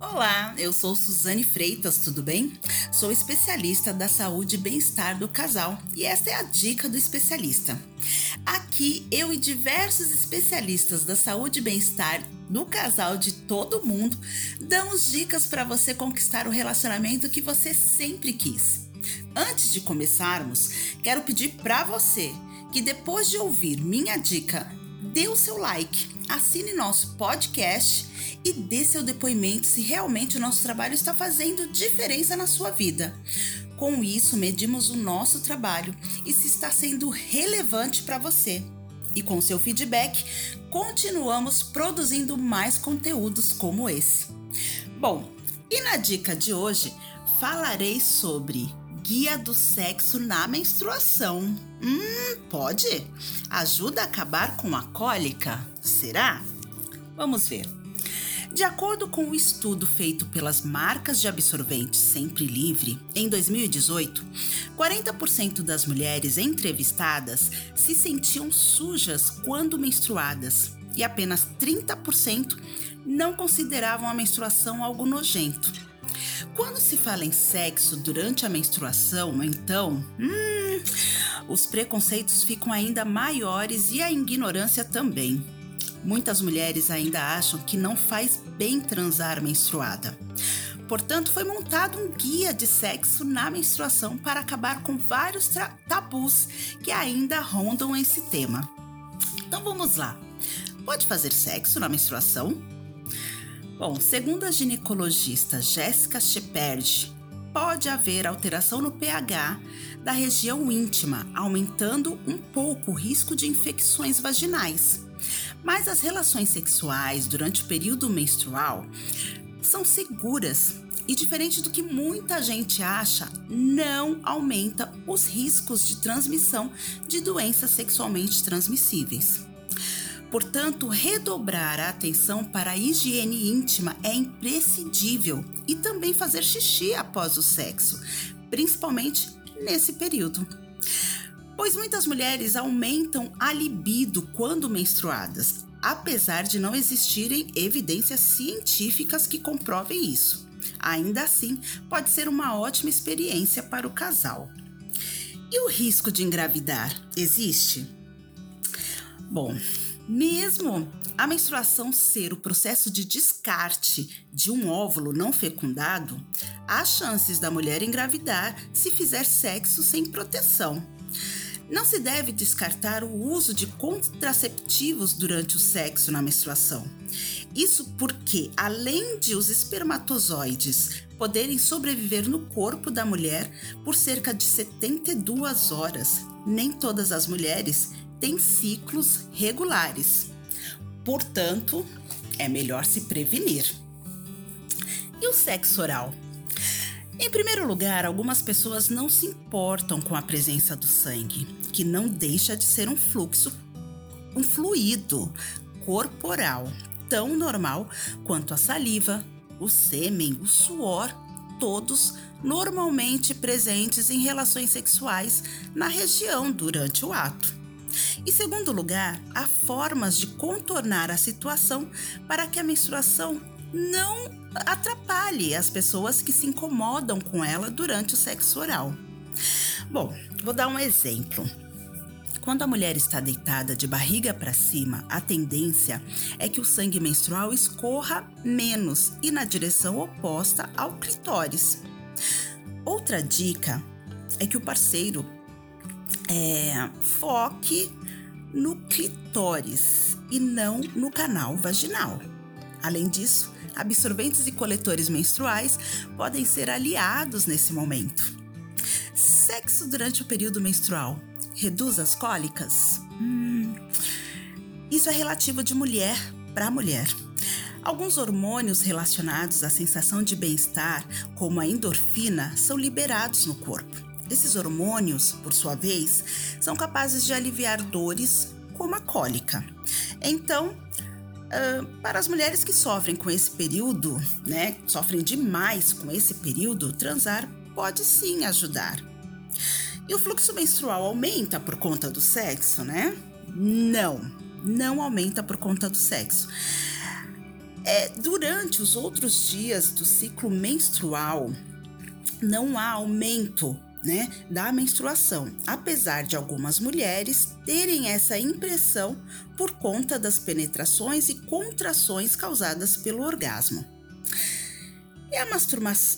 Olá, eu sou Suzane Freitas, tudo bem? Sou especialista da saúde e bem-estar do casal e esta é a dica do especialista. Aqui eu e diversos especialistas da saúde e bem-estar do casal de todo mundo damos dicas para você conquistar o relacionamento que você sempre quis. Antes de começarmos, quero pedir para você que depois de ouvir minha dica, dê o seu like, assine nosso podcast e dê seu depoimento se realmente o nosso trabalho está fazendo diferença na sua vida. Com isso, medimos o nosso trabalho e se está sendo relevante para você. E com seu feedback, continuamos produzindo mais conteúdos como esse. Bom, e na dica de hoje falarei sobre guia do sexo na menstruação. Hum, pode? Ajuda a acabar com a cólica? Será? Vamos ver. De acordo com o um estudo feito pelas marcas de absorventes Sempre Livre, em 2018, 40% das mulheres entrevistadas se sentiam sujas quando menstruadas e apenas 30% não consideravam a menstruação algo nojento. Quando se fala em sexo durante a menstruação, então, hum, os preconceitos ficam ainda maiores e a ignorância também. Muitas mulheres ainda acham que não faz bem transar menstruada. Portanto, foi montado um guia de sexo na menstruação para acabar com vários tabus que ainda rondam esse tema. Então vamos lá. Pode fazer sexo na menstruação? Bom, segundo a ginecologista Jéssica Shepard, pode haver alteração no pH da região íntima, aumentando um pouco o risco de infecções vaginais. Mas as relações sexuais durante o período menstrual são seguras e, diferente do que muita gente acha, não aumenta os riscos de transmissão de doenças sexualmente transmissíveis. Portanto, redobrar a atenção para a higiene íntima é imprescindível e também fazer xixi após o sexo, principalmente nesse período pois muitas mulheres aumentam a libido quando menstruadas, apesar de não existirem evidências científicas que comprovem isso. Ainda assim, pode ser uma ótima experiência para o casal. E o risco de engravidar existe? Bom, mesmo a menstruação ser o processo de descarte de um óvulo não fecundado, há chances da mulher engravidar se fizer sexo sem proteção. Não se deve descartar o uso de contraceptivos durante o sexo na menstruação. Isso porque, além de os espermatozoides poderem sobreviver no corpo da mulher por cerca de 72 horas, nem todas as mulheres têm ciclos regulares. Portanto, é melhor se prevenir. E o sexo oral? Em primeiro lugar, algumas pessoas não se importam com a presença do sangue, que não deixa de ser um fluxo, um fluido corporal tão normal quanto a saliva, o sêmen, o suor, todos normalmente presentes em relações sexuais na região durante o ato. Em segundo lugar, há formas de contornar a situação para que a menstruação não atrapalhe as pessoas que se incomodam com ela durante o sexo oral. Bom, vou dar um exemplo. Quando a mulher está deitada de barriga para cima, a tendência é que o sangue menstrual escorra menos e na direção oposta ao clitóris. Outra dica é que o parceiro é, foque no clitóris e não no canal vaginal. Além disso, absorventes e coletores menstruais podem ser aliados nesse momento. Sexo durante o período menstrual reduz as cólicas? Hum, isso é relativo de mulher para mulher. Alguns hormônios relacionados à sensação de bem-estar, como a endorfina, são liberados no corpo. Esses hormônios, por sua vez, são capazes de aliviar dores como a cólica. Então, Uh, para as mulheres que sofrem com esse período, né, sofrem demais com esse período, transar pode sim ajudar. E o fluxo menstrual aumenta por conta do sexo, né? Não, não aumenta por conta do sexo. É, durante os outros dias do ciclo menstrual, não há aumento né, da menstruação, apesar de algumas mulheres terem essa impressão por conta das penetrações e contrações causadas pelo orgasmo. E a,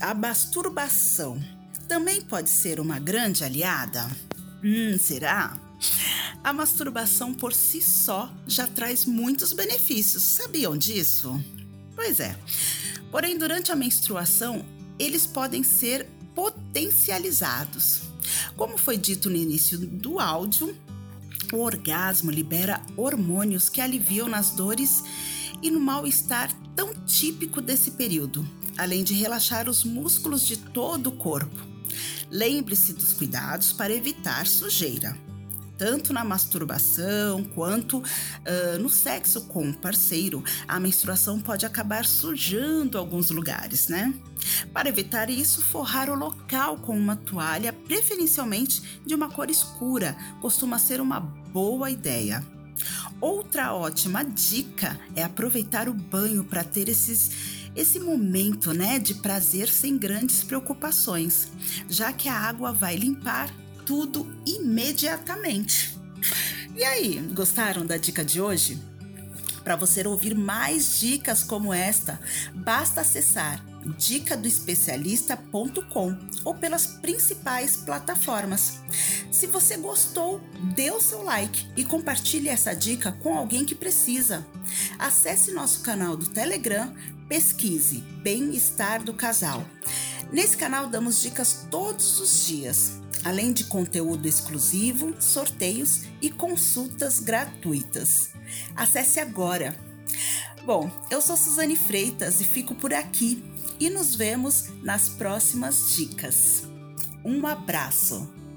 a masturbação também pode ser uma grande aliada? Hum, será? A masturbação por si só já traz muitos benefícios, sabiam disso? Pois é. Porém, durante a menstruação, eles podem ser potencializados. Como foi dito no início do áudio, o orgasmo libera hormônios que aliviam nas dores e no mal-estar tão típico desse período, além de relaxar os músculos de todo o corpo. Lembre-se dos cuidados para evitar sujeira tanto na masturbação quanto uh, no sexo com o parceiro, a menstruação pode acabar sujando alguns lugares, né? Para evitar isso, forrar o local com uma toalha, preferencialmente de uma cor escura, costuma ser uma boa ideia. Outra ótima dica é aproveitar o banho para ter esses esse momento, né, de prazer sem grandes preocupações, já que a água vai limpar tudo imediatamente. E aí, gostaram da dica de hoje? Para você ouvir mais dicas como esta, basta acessar dicadoespecialista.com ou pelas principais plataformas. Se você gostou, dê o seu like e compartilhe essa dica com alguém que precisa. Acesse nosso canal do Telegram, pesquise Bem-Estar do Casal. Nesse canal damos dicas todos os dias além de conteúdo exclusivo, sorteios e consultas gratuitas. Acesse agora. Bom, eu sou Suzane Freitas e fico por aqui e nos vemos nas próximas dicas. Um abraço!